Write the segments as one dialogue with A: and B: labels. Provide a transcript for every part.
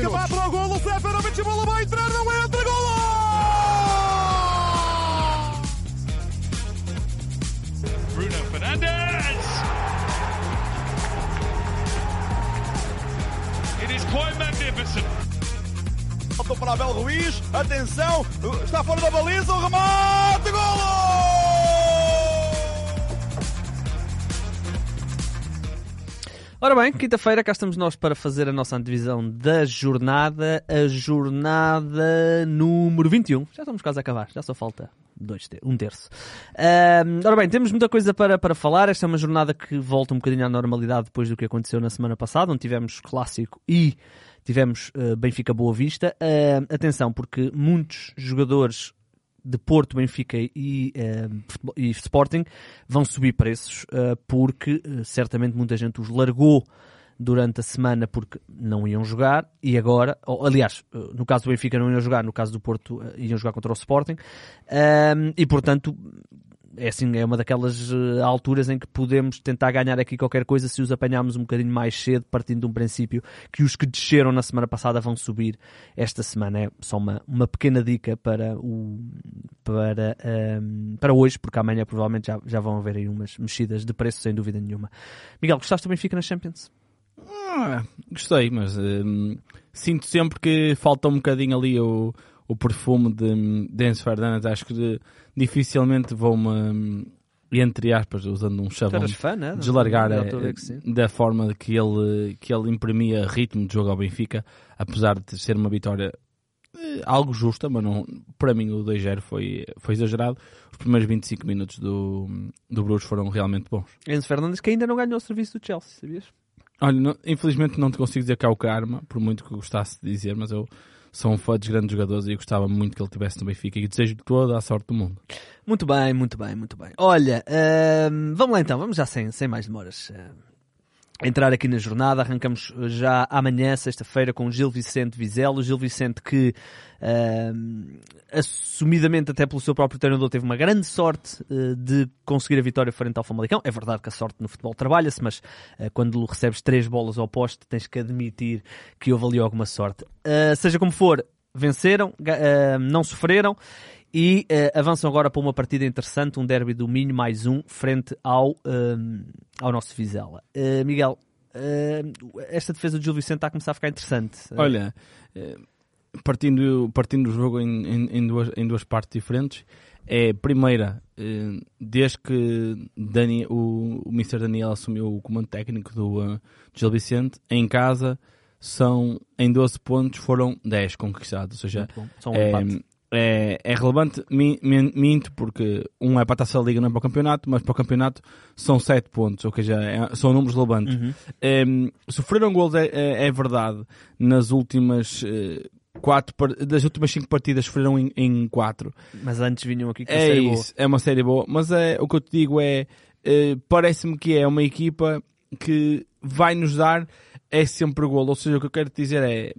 A: Benfica vai para o golo, Seferovic, a bola vai entrar, não entra, golo!
B: Bruno Fernandes! It is quite magnificent.
A: Faltou para Abel Ruiz, atenção, está fora da baliza, o remate, golo!
C: Ora bem, quinta-feira cá estamos nós para fazer a nossa antevisão da jornada, a jornada número 21. Já estamos quase a acabar, já só falta dois um terço. Ora bem, temos muita coisa para, para falar. Esta é uma jornada que volta um bocadinho à normalidade depois do que aconteceu na semana passada, onde tivemos clássico e tivemos uh, Benfica Boa Vista. Uh, atenção, porque muitos jogadores de Porto, Benfica e, uh, e Sporting vão subir preços uh, porque uh, certamente muita gente os largou durante a semana porque não iam jogar e agora, ou, aliás, no caso do Benfica não iam jogar, no caso do Porto iam jogar contra o Sporting e portanto é assim, é uma daquelas uh, alturas em que podemos tentar ganhar aqui qualquer coisa se os apanharmos um bocadinho mais cedo, partindo de um princípio que os que desceram na semana passada vão subir esta semana. É só uma, uma pequena dica para, o, para, um, ehm, para hoje, porque amanhã provavelmente já, já vão haver aí umas mexidas de preço, sem dúvida nenhuma. Miguel, gostaste também fica na Champions?
D: Ah, gostei, mas hum, sinto sempre que falta um bocadinho ali o o perfume de, de Enzo Fernandes, acho que de, dificilmente vou-me, entre aspas, usando um chavão,
C: fã, né?
D: deslargar da forma que ele, que ele imprimia ritmo de jogo ao Benfica, apesar de ser uma vitória eh, algo justa, mas não, para mim o 2-0 foi, foi exagerado. Os primeiros 25 minutos do, do Bruges foram realmente bons.
C: Enzo Fernandes que ainda não ganhou o serviço do Chelsea, sabias?
D: Olha, não, infelizmente não te consigo dizer que é o karma, por muito que gostasse de dizer, mas eu sou um fã dos grandes jogadores e eu gostava muito que ele tivesse no Benfica e desejo toda a sorte do mundo.
C: Muito bem, muito bem, muito bem. Olha, uh, vamos lá então, vamos já sem, sem mais demoras. Uh, entrar aqui na jornada. Arrancamos já amanhã, sexta-feira, com Gil Vicente Vizelo. Gil Vicente que, uh, assumidamente até pelo seu próprio treinador, teve uma grande sorte uh, de conseguir a vitória frente ao Famalicão. É verdade que a sorte no futebol trabalha-se, mas uh, quando recebes três bolas ao poste, tens que admitir que houve ali alguma sorte. Seja como for, venceram, não sofreram e uh, avançam agora para uma partida interessante, um derby do Minho mais um, frente ao, uh, ao nosso Vizela. Uh, Miguel, esta defesa do Gil Vicente está a começar a ficar interessante.
D: Olha, partindo, partindo do jogo em, em, em, duas, em duas partes diferentes, é primeira, desde que Dani, o, o Mr. Daniel assumiu o comando técnico do, do Gil Vicente, em casa são em 12 pontos foram 10 conquistados, ou seja,
C: um é,
D: é, é relevante, minto, porque um é para a taça da liga, não é para o campeonato, mas para o campeonato são 7 pontos, ou seja, é, são números relevantes. Uhum. É, sofreram gols, é, é, é, verdade, nas últimas. Eh, quatro, das últimas 5 partidas sofreram em 4.
C: Mas antes vinham aqui com
D: é
C: a série
D: isso, boa. É uma série boa. Mas é, o que eu te digo é, é parece-me que é uma equipa que vai nos dar é sempre gol. Ou seja, o que eu quero dizer é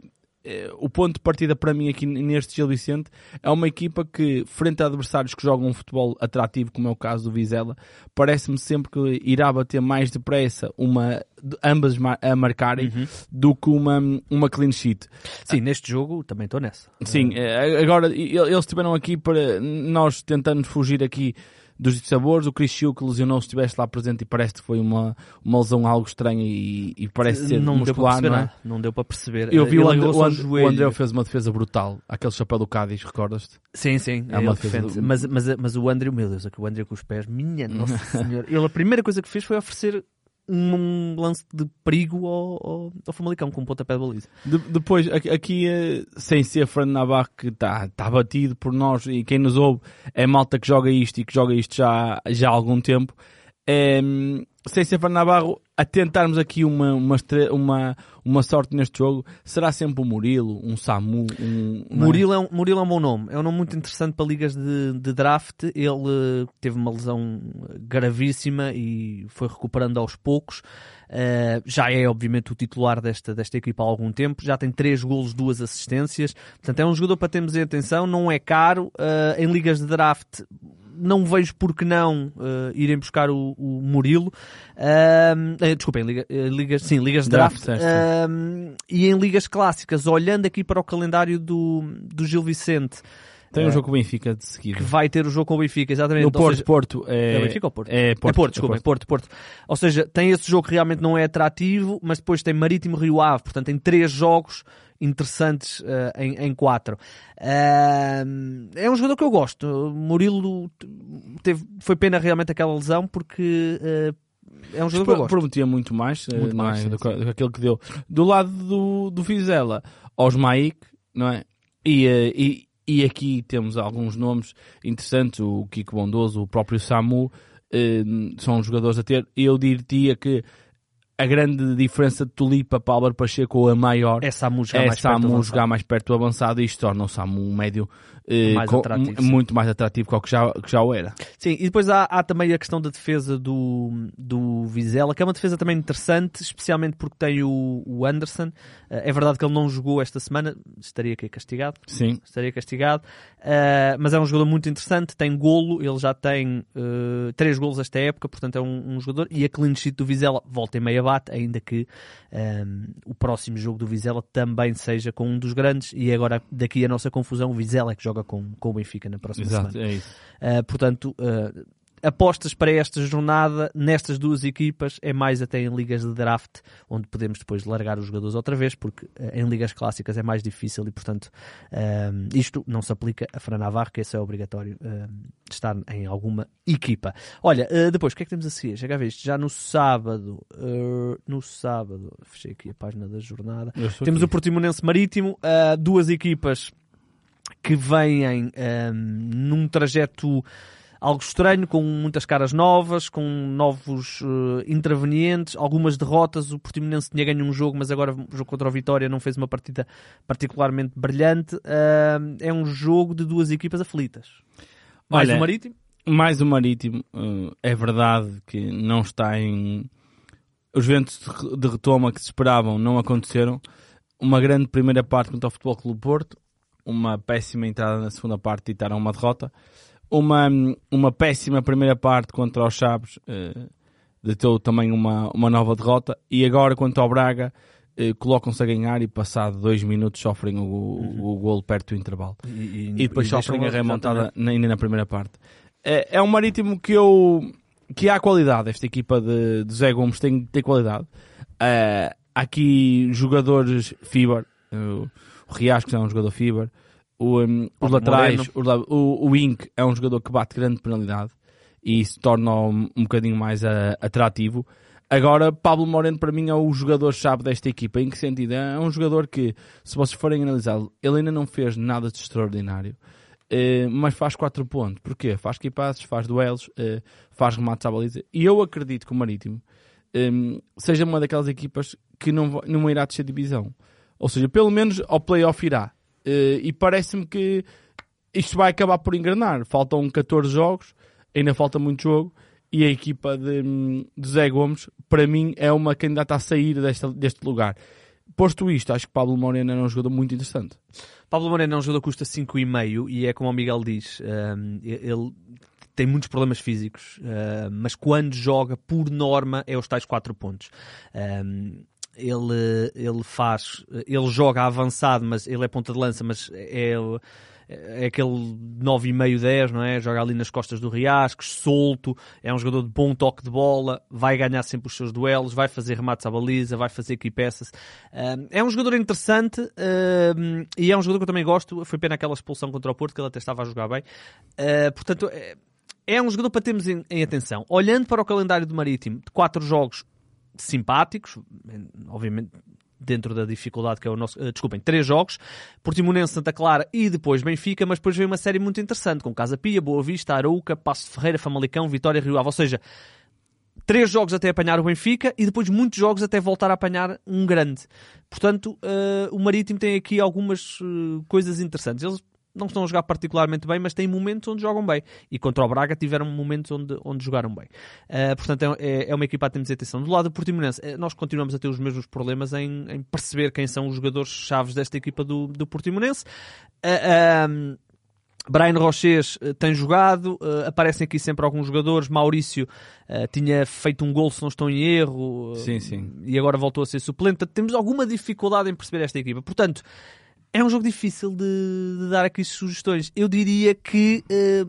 D: eh, o ponto de partida para mim aqui neste Gil Vicente é uma equipa que, frente a adversários que jogam um futebol atrativo, como é o caso do Vizela, parece-me sempre que irá bater mais depressa uma, ambas a marcarem uhum. do que uma, uma clean sheet.
C: Sim, neste jogo também estou nessa.
D: Sim, eh, agora eles estiveram aqui para nós tentando fugir aqui dos sabores, o Chris Chiu que lesionou se estivesse lá presente e parece que foi uma, uma lesão algo estranha e, e parece ser
C: não
D: muscular,
C: deu
D: não
C: é? Não deu para perceber.
D: Eu vi o André, o, André, o André fez uma defesa brutal, aquele chapéu do Cádiz, recordas-te?
C: Sim, sim. É uma defesa do... mas, mas, mas o André, meu Deus, o André com os pés, minha nossa senhora. Ele a primeira coisa que fez foi oferecer um lance de perigo ao, ao, ao Famalicão com um pontapé de baliza.
D: De, depois, aqui, eh, sem ser Fernando Navarro, que está tá batido por nós e quem nos ouve é malta que joga isto e que joga isto já, já há algum tempo. É, sem ser Fernando Navarro, a tentarmos aqui uma, uma, uma, uma sorte neste jogo, será sempre o Murilo, um Samu, um...
C: É? Murilo é? um, Murilo é um bom nome. É um nome muito interessante para ligas de, de draft. Ele teve uma lesão gravíssima e foi recuperando aos poucos. Uh, já é, obviamente, o titular desta, desta equipa há algum tempo. Já tem três golos, duas assistências. Portanto, é um jogador para termos em atenção. Não é caro. Uh, em ligas de draft não vejo por que não uh, irem buscar o, o Murilo. Eh, desculpem, liga, eh, ligas, sim, ligas de draft.
D: Draft, é.
C: Um, e em ligas clássicas, olhando aqui para o calendário do, do Gil Vicente,
D: Tem um
C: É.
D: jogo com o Benfica de seguida.
C: que vai ter o jogo com o Benfica, exatamente.
D: No Porto,
C: seja,
D: Porto é...
C: É Benfica ou Porto?
D: É Porto,
C: é Porto, desculpem, Porto. Porto, Ou seja, tem esse jogo que realmente não é atrativo, mas depois tem Marítimo Rio Ave, portanto tem três jogos interessantes eh, em, em quatro. Ah, é um jogador que eu gosto. Murilo teve, foi pena realmente aquela lesão porque eh, é um jogador que eu gosto.
D: Prometia muito mais, eh,
C: Muito mais,
D: é?
C: sim,
D: do,
C: sim.
D: que- do que aquilo que deu. Do lado do, do Vizela, aos Maik, não é? E, eh, e, e aqui temos alguns nomes interessantes, o Kiko Bondoso, o próprio Samu, eh, são jogadores a ter. Eu diria que a grande diferença de Tulipa para Álvaro Pacheco, a maior,
C: É Samu jogar
D: é
C: mais perto
D: Samu
C: avançado.
D: jogar mais perto do avançado e isto torna o Samu um médio eh,
C: Mais
D: com- muito mais atrativo que o que já, que já o era.
C: Sim, e depois há, há também a questão da defesa do, do Vizela, que é uma defesa também interessante, especialmente porque tem o, o Anderson. Eh, É verdade que ele não jogou esta semana, estaria aqui castigado.
D: Sim.
C: Estaria castigado, Eh, mas é um jogador muito interessante. Tem golo, ele já tem eh, três golos esta época, portanto é um, um jogador. E a clean sheet do Vizela volta em meia bate, ainda que ehm, o próximo jogo do Vizela também seja com um dos grandes. E agora, daqui a nossa confusão, o Vizela é que joga com, com o Benfica na próxima
D: Exato,
C: semana.
D: é isso.
C: Uh, portanto, uh, apostas para esta jornada nestas duas equipas é mais até em ligas de draft, onde podemos depois largar os jogadores outra vez, porque uh, em ligas clássicas é mais difícil e, portanto, um, isto não se aplica a Fran Navarro, que esse é obrigatório um, estar em alguma equipa. Olha, uh, depois, o que é que temos a seguir? Já cá viste, já no sábado, uh, no sábado, fechei aqui a página da jornada, temos
D: aqui.
C: o Portimonense Marítimo, uh, duas equipas que vêm um, num trajeto algo estranho, com muitas caras novas, com novos uh, intervenientes, algumas derrotas. O Portimonense tinha ganho um jogo, mas agora o jogo contra o Vitória não fez uma partida particularmente brilhante. Uh, é um jogo de duas equipas aflitas. Mais
D: Olha,
C: o Marítimo.
D: mais o Marítimo, eh, é verdade que não está em. Os ventos de re- de retoma que se esperavam não aconteceram. Uma grande primeira parte contra o Futebol Clube Porto, uma péssima entrada na segunda parte e ditaram uma derrota. Uma, uma péssima primeira parte contra os Chaves, eh, ditou também uma, uma nova derrota. E agora, quanto ao Braga, eh, colocam-se a ganhar e, passado dois minutos, sofrem o, o, o golo perto do intervalo
C: E,
D: e depois
C: deixam-
D: sofrem a remontada ainda na primeira parte. É, é um marítimo que eu que há qualidade. Esta equipa de, de Zé Gomes tem, tem qualidade. É, há aqui jogadores FIBA, o, o Riascos é um jogador FIBA, o, um, os laterais,
C: Moreno.
D: o, o, é um jogador que bate grande penalidade e isso torna-o um, um bocadinho mais ah, atrativo. Agora, Pablo Moreno para mim é o jogador-chave desta equipa. Em que sentido? É um jogador que, se vocês forem analisá-lo, ele ainda não fez nada de extraordinário. Eh, mas faz 4 pontos. Porquê? Faz kipasses, faz duelos, eh, faz remates à baliza. E eu acredito que o Marítimo eh, seja uma daquelas equipas que não, não irá descer divisão. Ou seja, pelo menos ao playoff irá. Eh, e parece-me que isto vai acabar por engrenar. Faltam 14 jogos, ainda falta muito jogo. E a equipa de, de Zé Gomes, para mim, é uma candidata a sair desta, deste lugar. Posto isto, acho que Pablo Moreno é um jogador muito interessante.
C: Pablo Moreno é um jogador que custa 5,5 e é como o Miguel diz, um, ele tem muitos problemas físicos, uh, mas quando joga, por norma, é os tais 4 pontos. Um, ele, ele faz, ele joga avançado, mas ele é ponta de lança, mas é, é aquele 9,5, 10, não é? Joga ali nas costas do Riascos, solto, é um jogador de bom toque de bola, vai ganhar sempre os seus duelos, vai fazer remates à baliza, vai fazer passes. Um, é um jogador interessante e é um jogador que eu também gosto. Foi pena aquela expulsão contra o Porto, que ele até estava a jogar bem. Uh, portanto, é, é um jogador para termos em, em atenção. Olhando para o calendário do Marítimo, de quatro jogos simpáticos, obviamente dentro da dificuldade que é o nosso. Uh, desculpem, três jogos: Portimonense, Santa Clara e depois Benfica, mas depois vem uma série muito interessante com Casa Pia, Boa Vista, Arouca, Passo Ferreira, Famalicão, Vitória, Rio Ave. Ou seja, três jogos até apanhar o Benfica e depois muitos jogos até voltar a apanhar um grande. Portanto, uh, o Marítimo tem aqui algumas uh, coisas interessantes. Eles não estão a jogar particularmente bem, mas têm momentos onde jogam bem. E contra o Braga tiveram momentos onde, onde jogaram bem. Uh, portanto, é, é uma equipa a termos atenção. Do lado do Portimonense, eh, nós continuamos a ter os mesmos problemas em, em perceber quem são os jogadores-chaves desta equipa do, do Portimonense. Uh, Brian Roches eh, tem jogado, eh, aparecem aqui sempre alguns jogadores. Maurício eh, tinha feito um gol, se não estou em erro,
D: Sim, sim.
C: e agora voltou a ser suplente. Temos alguma dificuldade em perceber esta equipa. Portanto, é um jogo difícil de, de dar aqui sugestões. Eu diria que eh,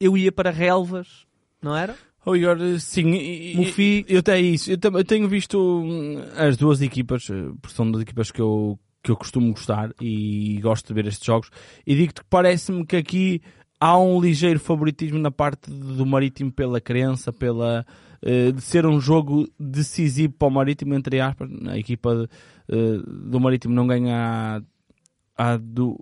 C: eu ia para relvas, não era?
D: Oh, Igor, sim,
C: Mufi.
D: eu até isso. Eu, eu tenho visto hum, as duas equipas, eh, porque são duas equipas que eu, que eu costumo gostar e gosto de ver estes jogos. E digo-te que parece-me que aqui há um ligeiro favoritismo na parte do Marítimo pela crença, pela eh, de ser um jogo decisivo para o Marítimo, entre aspas. A equipa eh, do Marítimo não ganha há, do,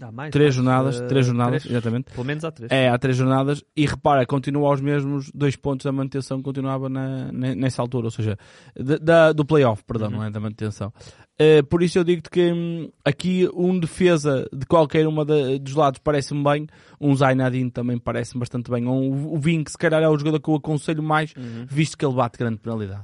C: Há mais,
D: três jornadas,
C: eh,
D: três jornadas,
C: três.
D: exatamente.
C: Pelo menos há três.
D: É, há três jornadas e repara, continua aos mesmos dois pontos da manutenção que continuava na, ne- nessa altura, ou seja, da, do playoff, perdão, não é da manutenção. Eh, por isso eu digo-te que hum, aqui um defesa de qualquer uma da- dos lados parece-me bem, um Zainadine também parece-me bastante bem, um, o Vink se calhar é o jogador que eu aconselho mais, visto que ele bate grande penalidade.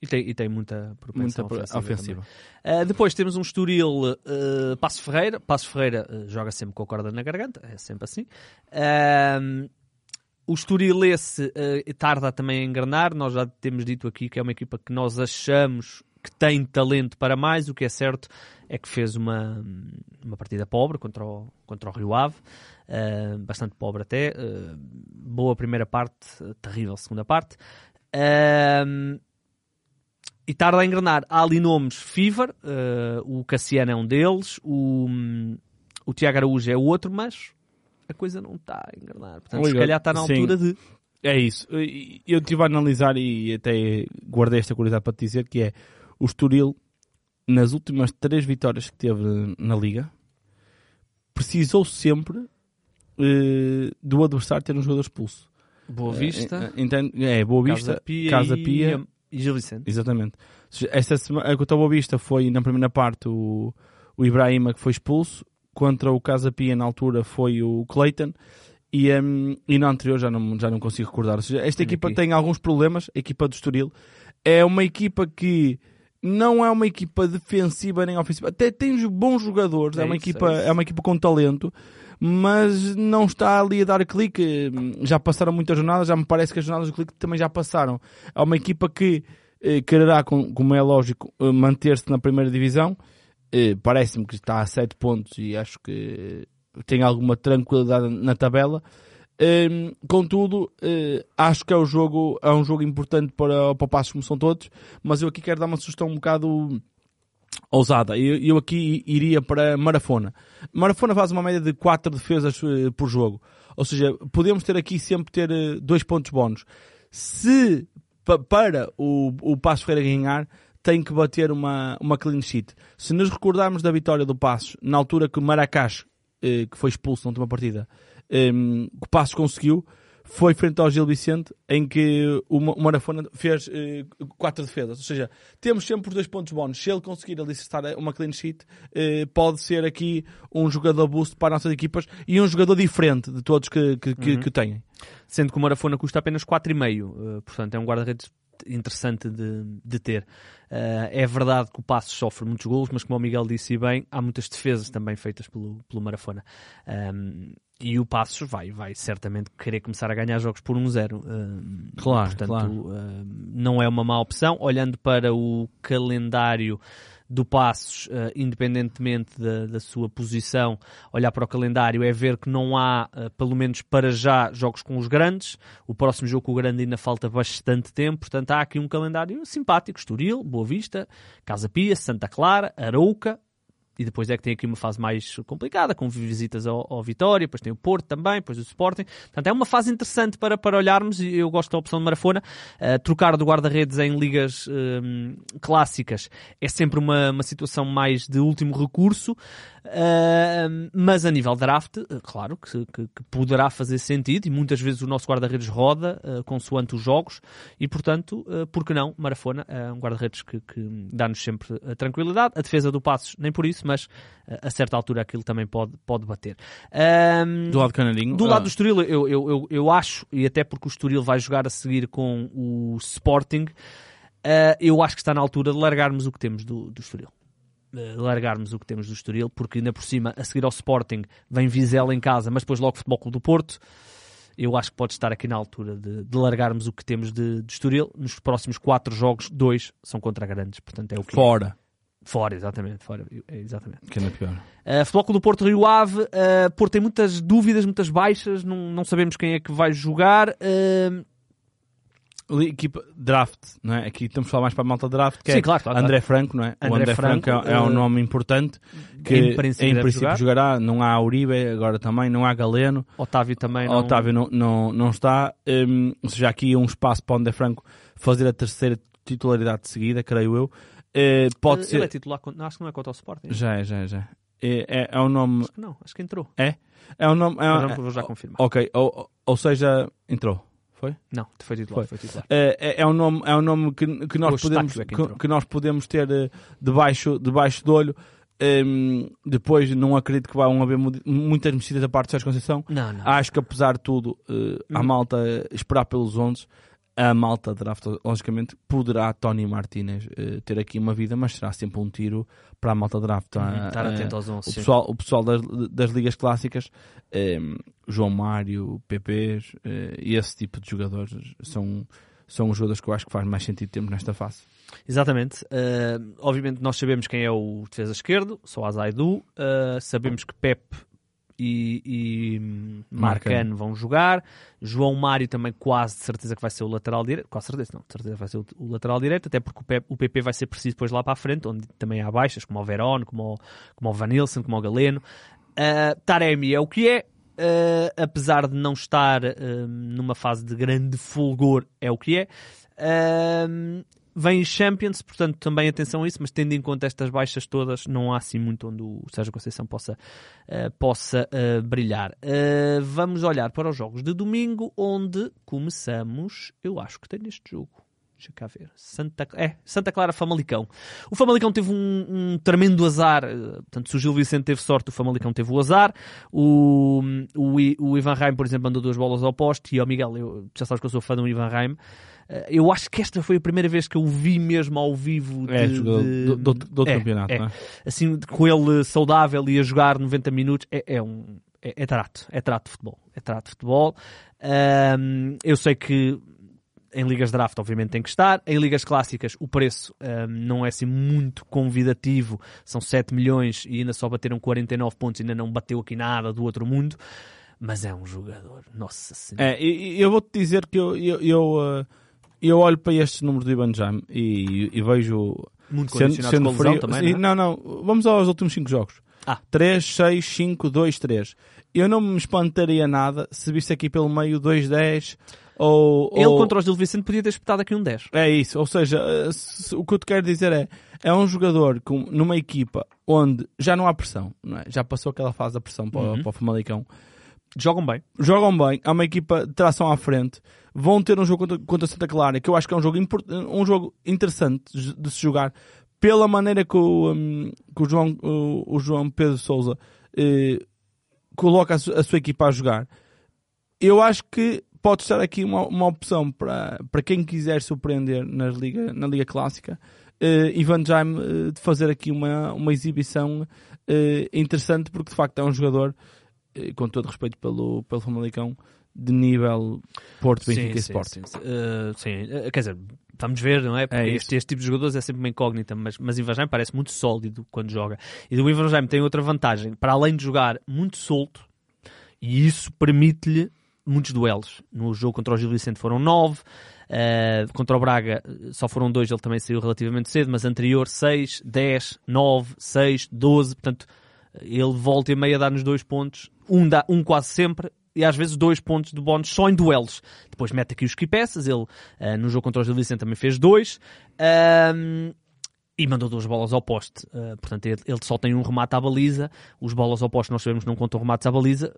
C: E, tem, e tem muita propensão
D: Muita
C: ofensiva.
D: ofensiva.
C: Uh, depois temos um Estoril uh, Passo Ferreira. Passo Ferreira uh, joga sempre com a corda na garganta, é sempre assim. Um, o Estoril esse uh, tarda também a engrenar. Nós já temos dito aqui que é uma equipa que nós achamos que tem talento para mais. O que é certo é que fez uma, uma partida pobre contra o, contra o Rio Ave. Uh, bastante pobre até. Uh, boa primeira parte, uh, terrível segunda parte. Um, e tarda a engrenar. Há ali nomes Fever, eh, o Cassiano é um deles, o, o Tiago Araújo é o outro, mas a coisa não está a engrenar. Portanto, se
D: Liga,
C: calhar está na
D: sim.
C: altura de.
D: É isso. Eu estive a analisar e até guardei esta curiosidade para te dizer que é o Estoril, nas últimas três vitórias que teve na Liga, precisou sempre eh, do adversário ter um jogador expulso.
C: Boa Vista,
D: Eh, entende? É, Boa Vista,
C: Casa Pia,
D: Casa
C: e,
D: Pia,
C: e Gil Vicente.
D: exatamente. Esta semana, contra o Boa Vista foi na primeira parte o, o Ibrahima que foi expulso, contra o Casa Pia na altura foi o Clayton. E, hum, e na anterior já não, já não consigo recordar. Seja, esta
C: Tenho
D: equipa
C: aqui.
D: tem alguns problemas. A equipa do Estoril é uma equipa que não é uma equipa defensiva nem ofensiva. Até tem bons jogadores. É,
C: É
D: uma,
C: isso,
D: equipa,
C: é
D: é uma equipa com talento. Mas não está ali a dar clique. Já passaram muitas jornadas. Já me parece que as jornadas do clique também já passaram. É uma equipa que eh, quererá, com- como é lógico, eh, manter-se na primeira divisão. Eh, Parece-me que está a 7 pontos e acho que tem alguma tranquilidade na tabela. Hum, contudo, eh, acho que é, o jogo, é um jogo importante para, para o Passos, como são todos, mas eu aqui quero dar uma sugestão um bocado ousada. Eu, eu aqui iria para Marafona. Marafona faz uma média de 4 defesas eh, por jogo. Ou seja, podemos ter aqui sempre ter eh, dois pontos bónus. Se pa- para o, o Passos Ferreira ganhar, tem que bater uma, uma clean sheet. Se nos recordarmos da vitória do Passos, na altura que o Maracás, que foi expulso na última partida, eh, que o Passos conseguiu, foi frente ao Gil Vicente, em que o Ma- o Marafona fez eh, quatro defesas. Ou seja, temos sempre os dois pontos bónus. Se ele conseguir alicerçar uma clean sheet, eh, pode ser aqui um jogador boost para as nossas equipas e um jogador diferente de todos que, que, que, que têm.
C: Sendo que o Marafona custa apenas 4,5. eh, portanto, é um guarda-redes interessante de, de ter. Eh, é verdade que o Passos sofre muitos golos, mas como o Miguel disse bem, há muitas defesas também feitas pelo, pelo Marafona. Um, e o Passos vai, vai certamente querer começar a ganhar jogos por 1-0. Um,
D: Claro,
C: portanto,
D: claro.
C: um, não é uma má opção. Olhando para o calendário do Passos, eh, independentemente da, da sua posição, olhar para o calendário é ver que não há, eh, pelo menos para já, jogos com os grandes. O próximo jogo com o grande ainda falta bastante tempo, portanto há aqui um calendário simpático. Estoril, Boa Vista, Casa Pia, Santa Clara, Arouca, e depois é que tem aqui uma fase mais complicada, com visitas ao, ao Vitória, depois tem o Porto também, depois o Sporting. Portanto, é uma fase interessante para, para olharmos e eu gosto da opção de Marafona. Uh, trocar do guarda-redes em ligas um, clássicas é sempre uma, uma situação mais de último recurso, uh, mas a nível draft, uh, claro que, que, que, poderá fazer sentido e muitas vezes o nosso guarda-redes roda uh, consoante os jogos e, portanto, uh, por que não? Marafona é um guarda-redes que, que dá-nos sempre a tranquilidade. A defesa do Passos, nem por isso, mas uh, a certa altura aquilo também pode, pode bater. Um,
D: do lado canarinho?
C: Do lado do Estoril, eu, eu, eu, eu acho, e até porque o Estoril vai jogar a seguir com o Sporting, uh, eu acho que está na altura de largarmos o que temos do, do Estoril. Eh, largarmos o que temos do Estoril, porque ainda por cima, a seguir ao Sporting, vem Vizela em casa, mas depois logo Futebol Clube do Porto. Eu acho que pode estar aqui na altura de, de largarmos o que temos de, de Estoril. Nos próximos quatro jogos, dois são contra grandes, portanto é o que é.
D: Fora.
C: Fora, exatamente. Fora, é, exatamente.
D: Que é pior.
C: Uh, Futebol Clube do Porto Rio Ave, uh, Porto tem muitas dúvidas, muitas baixas, não, não sabemos quem é que vai jogar. Uh,
D: Equipa draft, não é? Aqui estamos a falar mais para a malta draft, que
C: Sim,
D: é
C: claro, claro,
D: André Franco, não é? o
C: André
D: André
C: Franco,
D: Franco, é, é um
C: eh,
D: nome importante que
C: em princípio deve jogar.
D: jogará. Não há Uribe agora também, não há Galeno.
C: Otávio também não...
D: Otávio não, não, não está. Hum, ou seja, aqui um espaço para o André Franco fazer a terceira titularidade de seguida, creio eu. Eh, pode
C: Ele
D: ser.
C: é titular, acho que não é contra o Sporting.
D: Já é, já é, já é. É, é, é um nome.
C: Acho que não, acho que entrou.
D: É? É um nome. É, é-
C: não vou já confirmar.
D: ok, ou, ou seja, entrou. Foi?
C: Não, foi titular,
D: Foi.
C: foi, titular.
D: É, é- é um nome, é um nome que, que, nós, podemos,
C: é que
D: que, nós podemos ter eh, debaixo, debaixo do olho. Hum, depois, não acredito que vão haver mu- muitas mexidas da parte de Sérgio Conceição.
C: Não, não.
D: Acho que, apesar de tudo, eh, a
C: Hum.
D: malta esperar pelos 11, a malta draft, logicamente, poderá Tony Martínez eh, ter aqui uma vida, mas será sempre um tiro para a malta draft. Ah,
C: Estar
D: ah,
C: atento aos 11.
D: o pessoal, o pessoal das, das ligas clássicas, eh, João Mário, PPs eh, e esse tipo de jogadores são, são os jogadores que eu acho que faz mais sentido termos nesta fase.
C: Exatamente. Uh, obviamente nós sabemos quem é o defesa esquerdo, só Azaidu. Uh, sabemos que Pep e, e hum, Marcano vão jogar. João Mário também quase de certeza que vai ser o lateral direito. Quase certeza, não. De certeza vai ser o, o lateral direito, até porque o, o PP vai ser preciso depois lá para a frente, onde também há baixas, como o Verón, como o, como o Vanilson, como o Galeno. Uh, Taremi é o que é. Uh, apesar de não estar um, numa fase de grande fulgor, é o que é. Um, vem Champions, portanto também atenção a isso, mas tendo em conta estas baixas todas, não há assim muito onde o Sérgio Conceição possa, uh, possa uh, brilhar. Uh, vamos olhar para os jogos de domingo, onde começamos, eu acho que tenho este jogo. Deixa cá ver. Santa, é, Santa Clara Famalicão. O Famalicão teve um, um tremendo azar. Portanto, se o Gil Vicente teve sorte, o Famalicão teve o azar. O, o, o Ivan Reim, por exemplo, mandou duas bolas ao poste. E, ó Miguel, eu, já sabes que eu sou fã do Ivan Reim. Eh, Eu acho que esta foi a primeira vez que eu o vi mesmo ao vivo. De,
D: É,
C: de-
D: do, do,
C: é,
D: campeonato,
C: é.
D: é?
C: assim, com ele saudável e a jogar 90 minutos, é, é um. É, é trato, é trato de futebol. É trato de futebol. Ahm, eu sei que em ligas de draft, obviamente, tem que estar. Em ligas clássicas, o preço ahm, não é assim muito convidativo. São 7 milhões e ainda só bateram 49 pontos, ainda não bateu aqui nada do outro mundo. Mas é um jogador, nossa senhora.
D: É, e, e eu vou-te dizer que eu, eu, eu, eh, eu olho para estes números do Ivan Jam e, e vejo
C: muito
D: sendo, sendo frio.
C: também, não é?
D: não, não, vamos aos últimos 5 jogos.
C: Ah.
D: 3, 6, 5, 2, 3. Eu não me espantaria nada se visse aqui pelo meio 2, 10 ou.
C: Ele
D: ou...
C: contra os Gil Vicente podia ter espetado aqui um 10.
D: É isso, ou seja, eh, o que eu te quero dizer é, é um jogador com, numa equipa onde já não há pressão, não é? já passou aquela fase da pressão para, o-
C: Uhum.
D: para o Famalicão,
C: Jogam bem.
D: jogam bem, há uma equipa de tração à frente, vão ter um jogo contra, contra Santa Clara, que eu acho que é um jogo, um jogo interessante de se jogar, pela maneira que o, hum, que o, João, o, o João Pedro Souza eh, coloca a, su- a sua equipa a jogar. Eu acho que pode estar aqui uma, uma opção para, para quem quiser surpreender nas liga, na Liga Clássica. eh, Ivan Jaime eh, de fazer aqui uma, uma exibição eh, interessante, porque de facto é um jogador, com todo respeito pelo, pelo Famalicão, de nível Porto, Benfica e Sporting.
C: Sim. Uh, sim. Uh, quer dizer, vamos ver, não é? Porque
D: É
C: este, este tipo de jogadores é sempre uma incógnita, mas, mas Ivan Jaime parece muito sólido quando joga. E o Ivan Jaime tem outra vantagem, para além de jogar muito solto, e isso permite-lhe muitos duelos. No jogo contra o Gil Vicente foram nove, uh, contra o Braga só foram dois, ele também saiu relativamente cedo, mas anterior seis, dez, nove, seis, doze, portanto ele volta e meia a dar-nos dois pontos, um, dá, um quase sempre, e às vezes dois pontos de bónus só em duelos. Depois mete aqui os quipeças, ele ah, no jogo contra o Gil Vicente também fez dois. E mandou duas bolas ao poste. Ah, portanto, ele, ele só tem um remate à baliza. Os bolas ao poste nós sabemos não contam remates à baliza.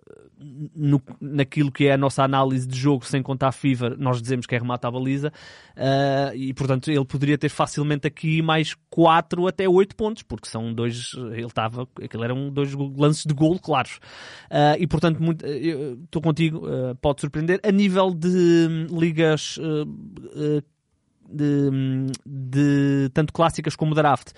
C: No- naquilo que é a nossa análise de jogo, sem contar a FIFA, nós dizemos que é remate à baliza. Ah, e, portanto, ele poderia ter facilmente aqui mais 4 até 8 pontos, porque são dois. Ele estava. Aquilo eram dois lances de golo claros. Ah, e, portanto, estou contigo, pode surpreender. A nível de hum, ligas. De, de tanto clássicas como draft.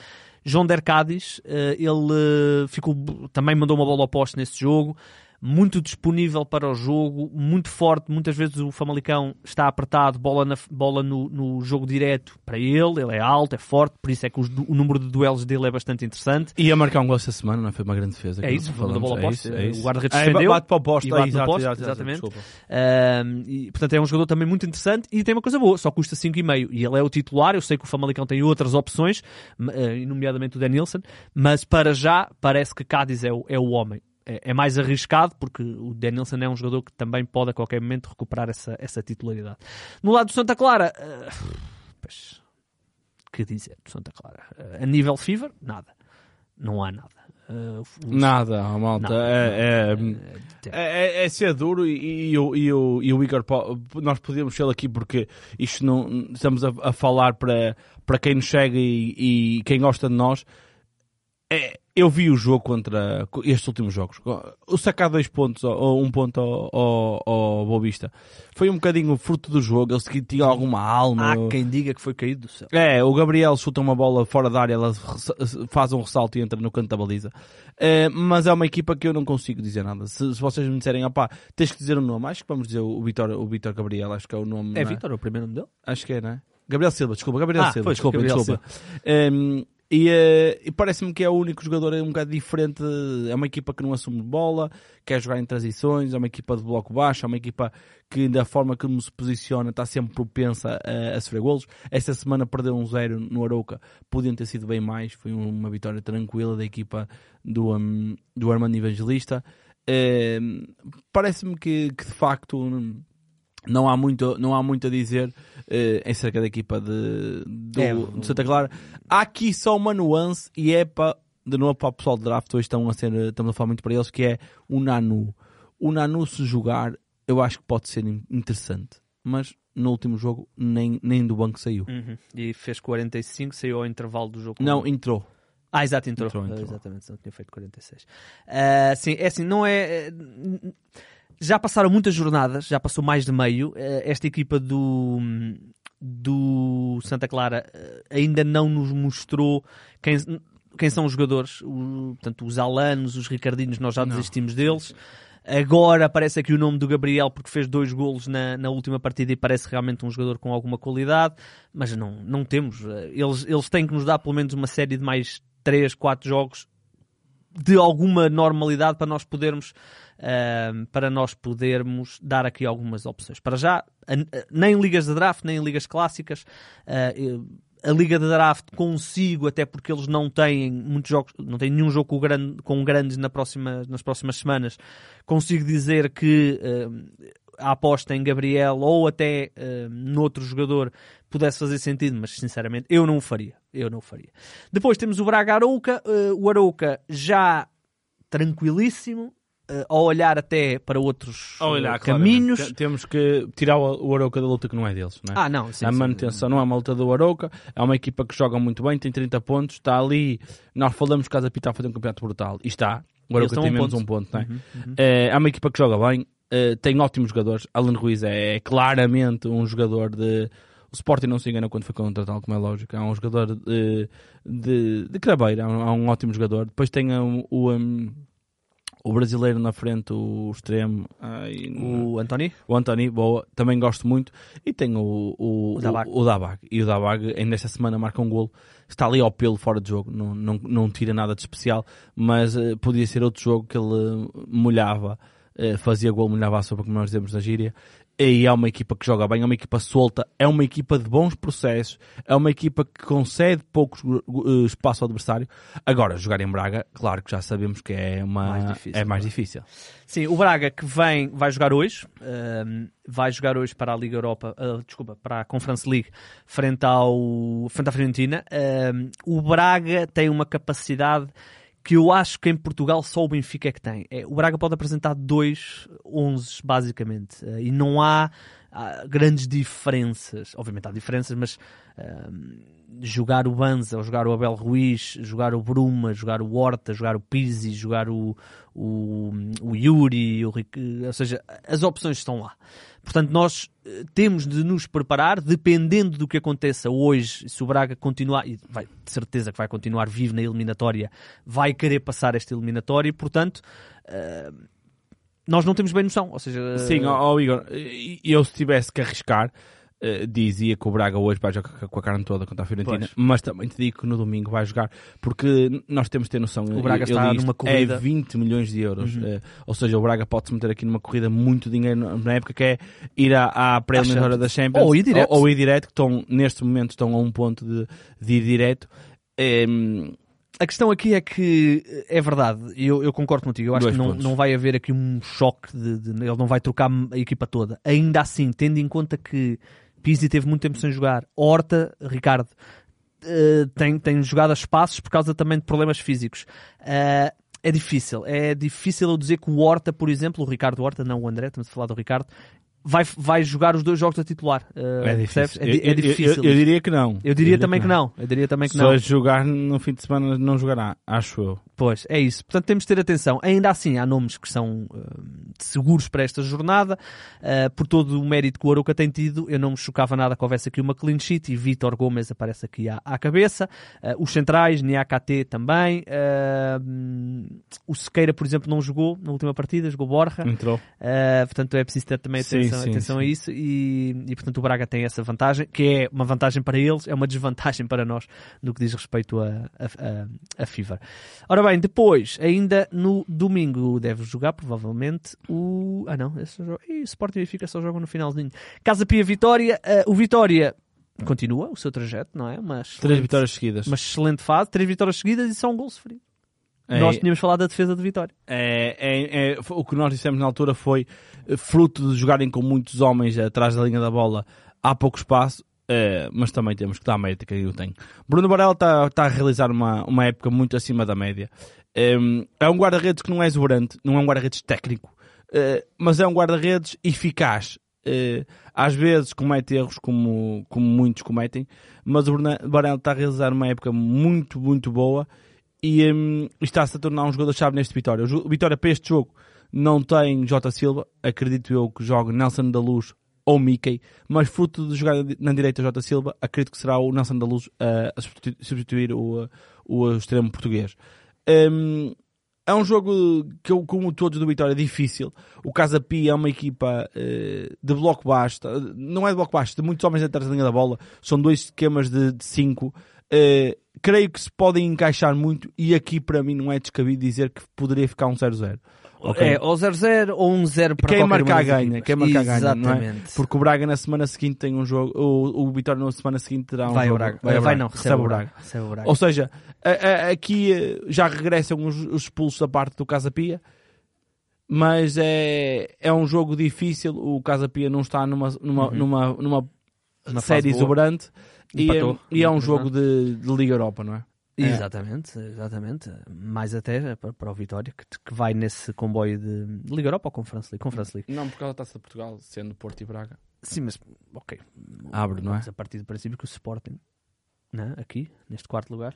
C: João Der Cádiz, eh, ele eh, ficou, também mandou uma bola oposta nesse jogo, muito disponível para o jogo, muito forte. Muitas vezes o Famalicão está apertado, bola, na, bola no, no jogo direto para ele. Ele é alto, é forte, por isso é que os- o número de duelos dele é bastante interessante.
D: E a marcar um gol essa semana, não foi uma grande defesa.
C: É isso, foi uma bola
D: falamos.
C: oposta.
D: É isso, é
C: O guarda-redes
D: isso.
C: defendeu
D: bate para o posto,
C: e bate
D: exato,
C: posto,
D: exato,
C: exatamente. Um, e, portanto, é um jogador também muito interessante e tem uma coisa boa, só custa 5,5 e ele é o titular. Eu sei que o Famalicão tem outras opções, eh, nomeadamente o Denilson, mas para já parece que Cádiz é o, é o homem. É, é mais arriscado porque o Denilson é um jogador que também pode a qualquer momento recuperar essa, essa titularidade. No lado do Santa Clara, eh, pois, que dizer do Santa Clara? Eh, a nível fever, nada. Não há nada. Eh, o-
D: Nada, malta.
C: Nada.
D: É, é,
C: Eh,
D: é, é ser duro e, e, o- e, o, e o Igor, nós podíamos ser aqui porque isto não estamos a, a falar para, para quem nos chega e, e quem gosta de nós. É, eu vi o jogo contra estes últimos jogos. O sacar dois pontos ou um ponto ao, ao, ao Boa Vista foi um bocadinho fruto do jogo. Eles que tinham alguma alma.
C: Há quem diga que foi caído do céu.
D: É, o Gabriel chuta uma bola fora da área, ela faz um ressalto e entra no canto da baliza. É, mas é uma equipa que eu não consigo dizer nada. Se, se vocês me disserem, opá, tens que dizer o nome, acho que vamos dizer o Vitor, o Vitor Gabriel, acho que é o nome.
C: É
D: não
C: Vitor, o primeiro nome dele?
D: Acho que é, não é? Gabriel Silva, desculpa, Gabriel
C: Ah,
D: Silva,
C: pois,
D: desculpa,
C: Gabriel
D: desculpa. Um, e eh, e parece-me que é o único jogador um bocado diferente. É uma equipa que não assume bola, quer jogar em transições, é uma equipa de bloco baixo, é uma equipa que, da forma como se posiciona, está sempre propensa a, a sofrer golos. Esta semana perdeu um zero no Arouca, podiam ter sido bem mais. Foi uma vitória tranquila da equipa do, um, do Armando Evangelista. Um, parece-me que, que de facto não há muito, não há muito a dizer eh, em cerca da equipa de, do,
C: É,
D: de Santa Clara. Há aqui só uma nuance e é para, de novo para o pessoal de draft, hoje estão a ser, estamos a falar muito para eles, que é o Nanu. O Nanu se jogar, eu acho que pode ser in- interessante. Mas no último jogo nem, nem do banco saiu.
C: E fez 45, saiu ao intervalo do jogo.
D: Não, entrou.
C: Ah, exato, entrou.
D: Entrou, entrou.
C: Ah, Exatamente, senão tinha feito 46. Ah, sim, é assim, não é. é, Já passaram muitas jornadas, já passou mais de meio. Ah, Esta equipa do, do Santa Clara ah, ainda não nos mostrou quem, quem são os jogadores. O- portanto, os Alanos, os Ricardinhos, nós já desistimos deles. Agora aparece aqui o nome do Gabriel porque fez dois golos na, na última partida e parece realmente um jogador com alguma qualidade, mas não, não temos. Eh, Eles, eles têm que nos dar pelo menos uma série de mais 3, 4 jogos de alguma normalidade para nós podermos ahm, para nós podermos dar aqui algumas opções. Para já, nem ligas de draft, nem ligas clássicas. eu- a liga de draft consigo, até porque eles não têm muitos jogos, não têm nenhum jogo com, grande, com grandes na próxima, nas próximas semanas. Consigo dizer que ahm, a aposta em Gabriel ou até ahm, noutro jogador pudesse fazer sentido, mas sinceramente eu não o faria. Eu não o faria. Depois temos o Braga Arouca, eh, o Arouca já tranquilíssimo, eh, a olhar até para outros eh,
D: Olha,
C: caminhos.
D: claramente, Temos que tirar o, Arouca da luta que não é deles, não é?
C: Ah, não, sim,
D: a
C: sim.
D: manutenção não é uma luta do Arouca, é uma equipa que joga muito bem, tem 30 pontos, está ali. Nós falamos que a Pita a fazer um campeonato brutal e está. O Arouca tem
C: um
D: menos
C: ponto.
D: um ponto, não é?
C: Uhum,
D: É, é uma equipa que joga bem, é, tem ótimos jogadores. Alan Ruiz é, claramente um jogador de. O Sporting não se engana quando foi contratado, como é lógico. É um jogador de, de, de crabeira, é um, um ótimo jogador. Depois tem um, o, um, o brasileiro na frente, o extremo. ai,
C: O Antoni?
D: o Anthony, boa, também gosto muito. E tem o, o,
C: O Dabag.
D: o, o Dabag. E o Dabag, ainda esta semana, marca um golo. Está ali ao pelo fora de jogo, não, não, não tira nada de especial, mas eh, podia ser outro jogo que ele molhava, eh, fazia golo, molhava a sopa, como nós dizemos na gíria. E é uma equipa que joga bem, é uma equipa solta, é uma equipa de bons processos, é uma equipa que concede pouco eh, espaço ao adversário. Agora, jogar em Braga, claro que já sabemos que é, uma,
C: Mais difícil,
D: é mais
C: claro.
D: difícil.
C: Sim, o Braga que vem, vai jogar hoje, ahm, vai jogar hoje para a Liga Europa, ah, desculpa, para a Conference League, frente, ao, frente à Fiorentina. Ahm, o Braga tem uma capacidade que eu acho que em Portugal só o Benfica é que tem. É, o Braga pode apresentar dois 11, basicamente, ah, e não há, há grandes diferenças. Obviamente há diferenças, mas ahm, jogar o Banza, ou jogar o Abel Ruiz, jogar o Bruma, jogar o Horta, jogar o Pizzi, jogar o, o, o Yuri, o Ric- ou seja, as opções estão lá. Portanto, nós eh, temos de nos preparar, dependendo do que aconteça hoje, se o Braga continuar, e vai, de certeza que vai continuar vivo na eliminatória, vai querer passar esta eliminatória, portanto, eh, nós não temos bem noção. Ou seja,
D: Sim, ó, ó, Igor, e- eu se tivesse que arriscar, eh, dizia que o Braga hoje vai jogar com a carne toda contra a Fiorentina,
C: Pois.
D: mas também te digo que no domingo vai jogar, porque nós temos de ter noção.
C: O Braga
D: eu- eu
C: está numa corrida- Uhum.
D: É 20 milhões de euros. eh, ou seja, o Braga pode-se meter aqui numa corrida muito dinheiro na época que é ir à, à pré-eliminatória da Champions.
C: Ou ir direto.
D: Ou, ou ir direto, que estão, neste momento estão a um ponto de, de ir direto.
C: A questão aqui é que é verdade, eu, eu concordo contigo. Eu acho
D: Dois
C: que não,
D: pontos.
C: não vai haver aqui um choque de, de- ele não vai trocar a equipa toda. Ainda assim, tendo em conta que Pizzi teve muito tempo sem jogar, Horta, Ricardo, eh, tem, tem jogado a espaços por causa também de problemas físicos. Eh, é difícil, é difícil eu dizer que o Horta, por exemplo, o Ricardo Horta, não o André, estamos a falar do Ricardo, vai, vai jogar os dois jogos a titular. Eh,
D: é
C: percebes?
D: difícil.
C: É,
D: Eu-
C: é
D: eu-
C: difícil.
D: Eu, eu diria que não.
C: Eu diria também que não. Eu diria também que não.
D: Se jogar no fim de semana, não jogará, acho eu.
C: Pois, é isso. Portanto, temos de ter atenção. Ainda assim, há nomes que são eh, seguros para esta jornada. Eh, por todo o mérito que o Aroca tem tido, eu não me chocava nada que houvesse aqui uma clean sheet e Vítor Gomes aparece aqui à, à cabeça. Eh, os centrais, Niakate também. Eh, o Sequeira, por exemplo, não jogou na última partida, jogou Borja.
D: Entrou.
C: Uh, portanto, é preciso ter também
D: Sim,
C: atenção,
D: sim,
C: atenção a
D: sim.
C: isso e, e, portanto, o Braga tem essa vantagem, que é uma vantagem para eles, é uma desvantagem para nós no que diz respeito a, a, a, a Fever. Ora bem, depois, ainda no domingo, deve jogar provavelmente o. Ah, não, esse jogo. Ih, o Sporting e Benfica só jogam no finalzinho. Casa Pia Vitória, uh, o Vitória continua o seu trajeto, não é? Mas
D: Três vitórias seguidas.
C: Uma excelente fase, três vitórias seguidas e só um gol sofrido.
D: É-
C: Nós tínhamos falado da defesa de Vitória.
D: É, é- é- o que nós dissemos na altura foi eh, fruto de jogarem com muitos homens atrás da linha da bola há pouco espaço, eh, mas também temos que dar mérito que eu tenho. Bruno Varela está está a realizar uma, uma época muito acima da média. Em, É um guarda-redes que não é exuberante, não é um guarda-redes técnico, eh, mas é um guarda-redes eficaz. Às vezes comete erros como, como muitos cometem, mas o Bruno Varela está a realizar uma época muito, muito boa e, um, está-se a tornar um jogador-chave neste Vitória. O Vitória para este jogo não tem Jota Silva, acredito eu que jogue Nelson da Luz ou Mickey, mas fruto de jogar na direita Jota Silva, acredito que será o Nelson da Luz uh, a substituir, o, o extremo português. Um, é um jogo que eu, como todos do Vitória, é difícil. O Casa Pia é uma equipa uh, de bloco baixo, não é de bloco baixo, de muitos homens atrás da linha da bola. São dois esquemas de 5. Eh, creio que se podem encaixar muito e aqui para mim não é descabido dizer que poderia ficar um 0-0. Okay?
C: É, ou 0-0 ou um 0 para
D: quem marcar ganha, quem marcar é?
C: Exatamente. ganha, é?
D: Porque o Braga na semana seguinte tem um jogo, o, o Vitória na semana seguinte terá um
C: vai
D: jogo.
C: Braga.
D: Vai,
C: vai,
D: vai
C: não, recebe, recebe, o Braga. recebe o Braga.
D: Ou seja, a, a, aqui eh, já regressam os, os expulsos da parte do Casa Pia mas é, é um jogo difícil. O Casa Pia não está numa, numa, uhum. numa,
C: numa
D: série
C: exuberante. Boa
D: e,
C: Empatou.
D: é- e é um jogo de, de Liga Europa, não é? É.
C: Exatamente, exatamente. Mais até para, para o Vitória, que, que vai nesse comboio de Liga Europa ou Conference League? Conference League.
D: Não, por causa da Taça de Portugal, sendo Porto e Braga.
C: Sim, mas, ok.
D: Abre, não é?
C: A partir do princípio que o Sporting, né, aqui, neste quarto lugar.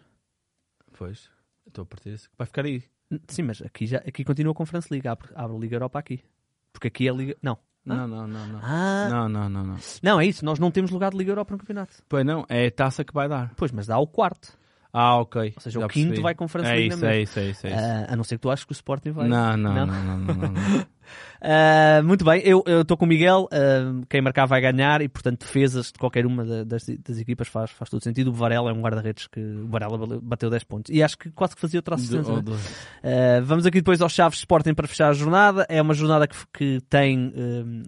D: Pois, estou a partir disso. Vai ficar aí.
C: Sim, mas aqui, já, aqui continua a Conference League, abre, abre a Liga Europa aqui. Porque aqui é Liga... Não.
D: Não, não, não, não.
C: Ah,
D: Não, não, não, não.
C: não, é isso. Nós não temos lugar de Liga Europa no campeonato.
D: Pois não, é a taça que vai dar.
C: Pois, mas dá o quarto.
D: Ah, ok.
C: Ou seja,
D: Já
C: o quinto
D: percebi.
C: vai Conference
D: é
C: League
D: isso, é isso, é isso, é isso.
C: Ah, a não ser que tu aches que o Sporting vai.
D: Não, não, não, não, não, não, não.
C: Ah, muito bem, eu estou com o Miguel. ah, quem marcar vai ganhar e, portanto, defesas de qualquer uma da- das, das equipas faz, faz todo sentido. O Varela é um guarda-redes que o Varela bateu 10 pontos e acho que quase que fazia outra assistência.
D: Do-
C: é?
D: do-
C: Uh, vamos aqui depois aos Chaves Sporting para fechar a jornada. É uma jornada que, que tem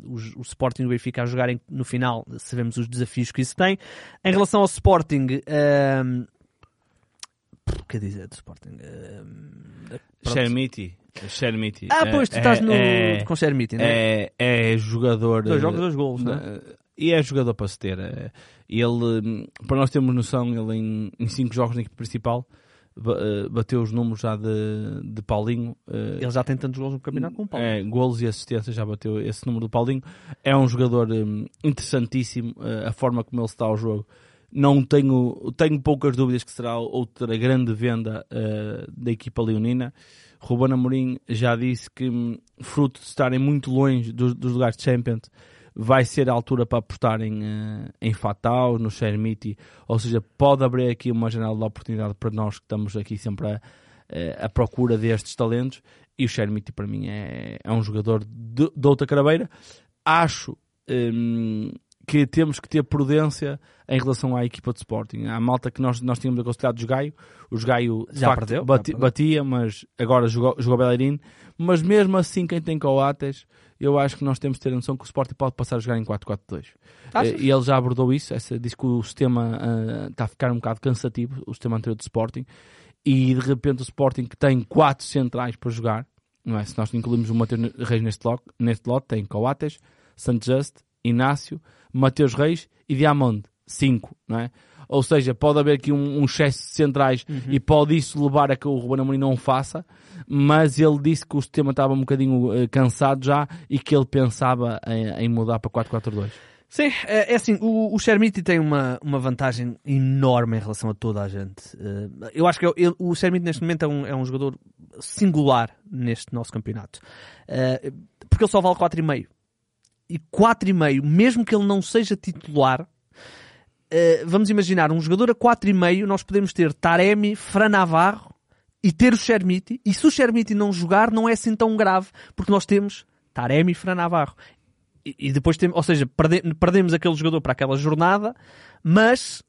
C: os- o, Sporting e o Benfica a jogarem no final, sabemos os desafios que isso tem. Em relação ao Sporting, um, o que dizer do Sporting? Pronto.
D: Xermiti. Xermiti.
C: Ah, pois, tu
D: É-
C: estás no,
D: é-
C: com Xermiti, não é?
D: É, é jogador.
C: Dois jogos, dois golos, não é?
D: eh, E é jogador para se ter. eh, Ele, hum, para nós termos noção, ele em, em cinco jogos na equipe principal ba- bateu os números já de, de Paulinho.
C: Ele já tem tantos gols no campeonato como o Paulo.
D: É, golos e assistências, já bateu esse número do Paulinho. É um jogador hum, interessantíssimo, a forma como ele está ao jogo. Não tenho, tenho poucas dúvidas que será outra grande venda eh, da equipa leonina. Ruben Amorim já disse que, hum, fruto de estarem muito longe dos, dos lugares de Champions, vai ser a altura para apostar em, eh, em Fatal, no Shermiti, ou seja, pode abrir aqui uma janela de oportunidade para nós que estamos aqui sempre a, eh, à procura destes talentos, e o Shermiti para mim é, é um jogador de, de outra carabeira. Acho hum, que temos que ter prudência em relação à equipa de Sporting. A malta que nós, nós tínhamos aconselhado o Gaio, o Gaio
C: Já perdeu, já
D: bati-
C: perdeu.
D: batia, mas agora jogou, jogou Bellerin. Mas mesmo assim, quem tem Coates, eu acho que nós temos de ter a noção que o Sporting pode passar a jogar em 4-4-2.
C: Achas?
D: Eh, E ele já abordou isso, essa, disse que o sistema ah, está a ficar um bocado cansativo, o sistema anterior do Sporting, e de repente o Sporting que tem quatro centrais para jogar, não é? Se nós incluímos o Mateus Reis neste lote, neste lote tem Coates, Santos Inácio, Mateus Reis e Diamond, cinco, não é? Ou seja, pode haver aqui um, um excesso de centrais e pode isso levar a que o Ruben Amorim não o faça, mas ele disse que o sistema estava um bocadinho eh, cansado já e que ele pensava em, em mudar para 4-4-2.
C: Sim, é, é assim, o, o Chermiti tem uma, uma vantagem enorme em relação a toda a gente. Eh, eu acho que ele- o Chermiti neste momento é um, é um jogador singular neste nosso campeonato. Eh, porque ele só vale 4,5. E 4,5, mesmo que ele não seja titular, eh, vamos imaginar, um jogador a 4,5, nós podemos ter Taremi, Fran Navarro e ter o Chermiti. E se o Chermiti não jogar, não é assim tão grave, porque nós temos Taremi e Fran Navarro. E, e depois temos, ou seja, perde- perdemos aquele jogador para aquela jornada, mas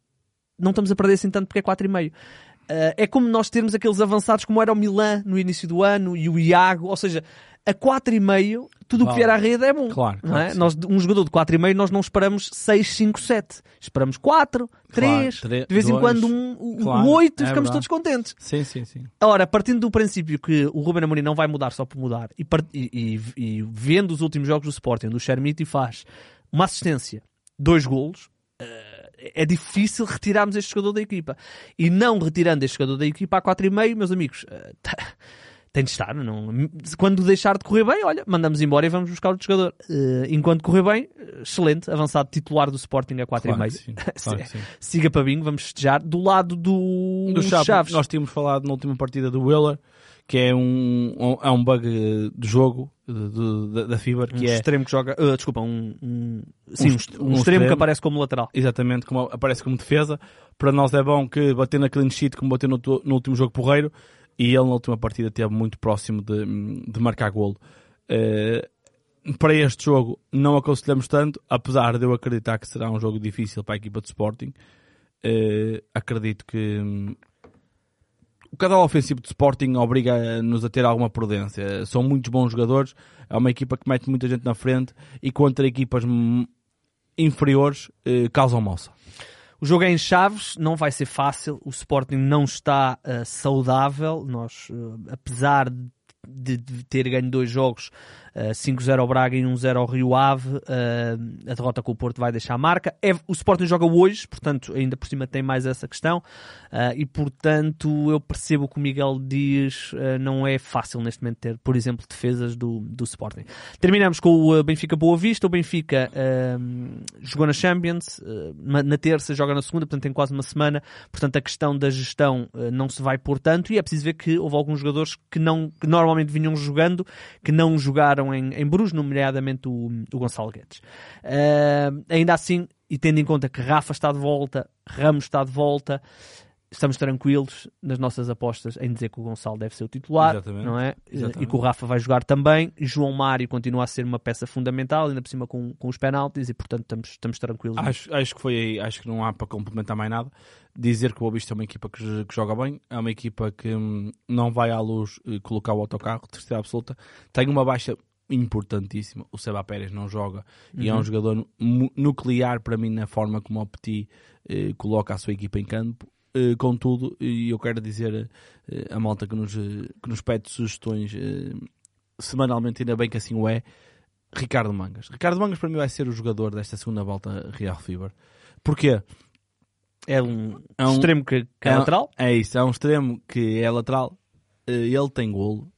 C: não estamos a perder assim tanto porque é 4,5. Uh, é como nós termos aqueles avançados como era o Milan no início do ano e o Iago, ou seja, a 4,5, tudo o que vier à rede é bom.
D: Claro, claro
C: é? nós, um jogador de 4,5 nós não esperamos 6, 5, 7. Esperamos 4, 3,
D: tre-
C: de vez em
D: dois.
C: quando um, um
D: Claro,
C: 8 e
D: é
C: ficamos
D: verdade.
C: todos contentes.
D: Sim, sim, sim.
C: Ora, partindo do princípio que o Ruben Amorim não vai mudar só por mudar e, e- e- vendo os últimos jogos do Sporting, onde o Chermiti faz uma assistência, dois golos, eh, é difícil retirarmos este jogador da equipa. E não retirando este jogador da equipa a 4,5, meus amigos, eh, tá- tem de estar. Não, quando deixar de correr bem, olha, mandamos embora e vamos buscar outro jogador. Eh, enquanto correr bem, excelente, avançado titular do Sporting a 4,5.
D: Claro sim, claro sim.
C: Siga para bingo, vamos festejar. Do lado do,
D: Do Chaves,
C: Chaves.
D: nós tínhamos falado na última partida do Willer, que é um, um, é um bug de jogo de- de- da, da Fiber,
C: um
D: que é
C: extremo que joga. uh, desculpa, um, um, sim, um,
D: est-
C: extremo,
D: um
C: que
D: extremo.
C: aparece como lateral.
D: exatamente como aparece como defesa. Para nós é bom que bater na clean sheet como bateu no, no último jogo porreiro e ele na última partida esteve muito próximo de, de marcar golo. Eh, para este jogo não aconselhamos tanto, apesar de eu acreditar que será um jogo difícil para a equipa de Sporting. Eh, acredito que hum, o canal ofensivo de Sporting obriga-nos a ter alguma prudência. São muitos bons jogadores, é uma equipa que mete muita gente na frente e contra equipas hum, inferiores eh, causam moça.
C: O jogo é em Chaves, não vai ser fácil. O Sporting não está uh, saudável. Nós, uh, apesar de, de ter ganho dois jogos, uh, 5-0 ao Braga e 1-0 ao Rio Ave, uh, a derrota com o Porto vai deixar a marca. É, o Sporting joga hoje, portanto, ainda por cima tem mais essa questão. Uh, e, portanto, eu percebo o que o Miguel diz. não é fácil neste momento ter, por exemplo, defesas do, do Sporting. Terminamos com o Benfica Boa Vista. O Benfica jogou na Champions, na, terça joga na segunda, portanto tem quase uma semana. Portanto, a questão da gestão não se vai por tanto. E é preciso ver que houve alguns jogadores que, não, que normalmente vinham jogando, que não jogaram em, em Bruges, nomeadamente o, o Gonçalo Guedes. Uh, ainda assim, e tendo em conta que Rafa está de volta, Ramos está de volta, estamos tranquilos nas nossas apostas em dizer que o Gonçalo deve ser o titular,
D: Exatamente.
C: não é?
D: Exatamente.
C: E que o Rafa vai jogar também. João Mário continua a ser uma peça fundamental, ainda por cima com, com os penaltis, e portanto estamos, estamos tranquilos.
D: Acho, acho que foi aí, acho que não há para complementar mais nada. Dizer que o Boa Vista é uma equipa que, que joga bem, é uma equipa que hum, não vai à luz eh, colocar o autocarro, terceira absoluta. Tem uma baixa importantíssima. O Seba Pérez não joga e é um jogador nu- nuclear para mim na forma como o Petit eh, coloca a sua equipa em campo. Eh, contudo, e eu quero dizer eh, a malta que nos, eh, que nos pede sugestões semanalmente, ainda bem que assim o é, Ricardo Mangas. Ricardo Mangas para mim vai ser o jogador desta segunda volta Real Fever. Porquê?
C: É um,
D: É um-
C: extremo que, que é,
D: um-
C: lateral.
D: É isso, é um extremo que é lateral. Ele tem golo,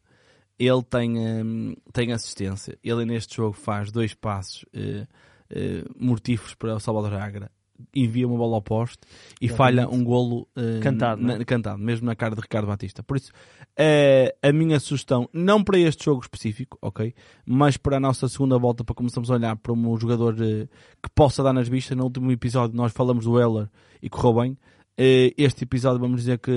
D: ele tem, hum, tem assistência. Ele neste jogo faz dois passos eh, eh, mortíferos para o Salvador Agra, envia uma bola ao poste e
C: Exatamente.
D: falha um golo eh,
C: Cantado, não é?
D: na- cantado, mesmo na cara de Ricardo Batista. Por isso, a minha sugestão, não para este jogo específico, ok? Mas para a nossa segunda volta, para começarmos a olhar para um jogador que possa dar nas vistas. No último episódio nós falamos do Heller e correu bem. Este episódio vamos dizer que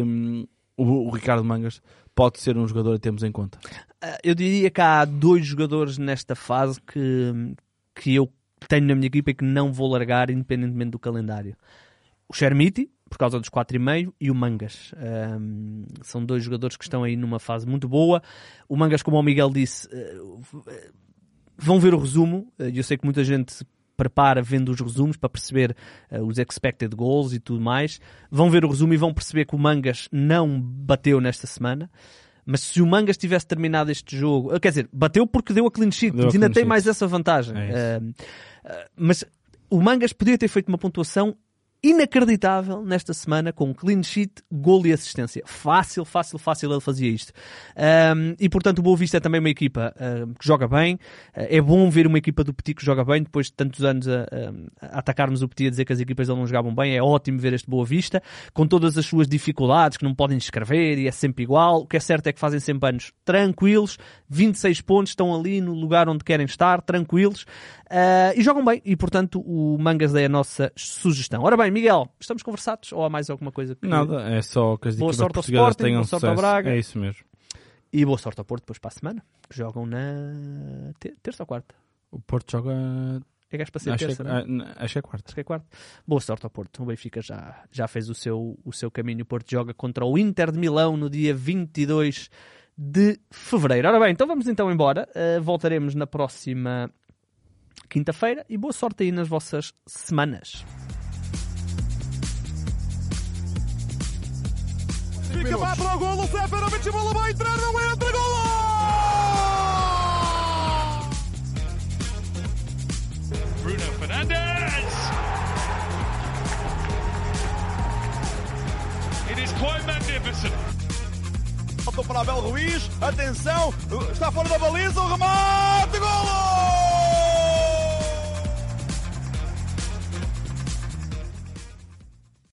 D: o, o Ricardo Mangas pode ser um jogador a termos em conta.
C: Ah, Eu diria que há dois jogadores nesta fase que, que eu tenho na minha equipa e que não vou largar independentemente do calendário. O Shermiti, por causa dos 4,5, e o Mangas. Ahm, são dois jogadores que estão aí numa fase muito boa. O Mangas, como o Miguel disse, eh, vão ver o resumo. Eh, Eu sei que muita gente prepara vendo os resumos para perceber eh, os expected goals e tudo mais. Vão ver o resumo e vão perceber que o Mangas não bateu nesta semana. Mas se o Mangas tivesse terminado este jogo, eh, quer dizer, bateu porque deu a clean sheet,
D: Deu
C: ainda tem
D: sheet.
C: mais essa vantagem.
D: É.
C: Eh, eh, mas o Mangas podia ter feito uma pontuação inacreditável nesta semana com clean sheet, gol e assistência. Fácil, fácil, fácil ele fazia isto. Um, e portanto o Boa Vista é também uma equipa um, que joga bem. Uh, é bom ver uma equipa do Petit que joga bem depois de tantos anos a, a- atacarmos o Petit a dizer que as equipas não jogavam bem. É ótimo ver este Boa Vista com todas as suas dificuldades que não podem escrever e é sempre igual. O que é certo é que fazem sempre anos tranquilos, 26 pontos, estão ali no lugar onde querem estar, tranquilos uh, e jogam bem. E portanto o Mangas é a nossa sugestão. Ora bem, Miguel, estamos conversados ou há mais alguma coisa que...
D: Nada, é só que as
C: Boa
D: equipas
C: sorte ao
D: portuguesas
C: Sporting,
D: tenham
C: boa sorte ao
D: sucesso.
C: Braga.
D: É isso mesmo.
C: E boa sorte ao Porto depois para a semana, que jogam na te- terça ou quarta.
D: O Porto joga.
C: É gajo para ser
D: Acho,
C: terça,
D: que,
C: não é?
D: ah, acho que é quarta.
C: Acho que é quarta. Boa sorte ao Porto. O Benfica já, já fez o seu, o seu caminho. O Porto joga contra o Inter de Milão no dia 22 de fevereiro. Ora bem, então vamos então embora. Uh, voltaremos na próxima quinta-feira e boa sorte aí nas vossas semanas.
A: Fica vai para o golo, Seferovic, bola vai entrar, não entra, golo!
B: Bruno Fernandes. It is quite magnificent.
A: Faltou para Abel Ruiz, atenção, está fora da baliza, o remate, golo!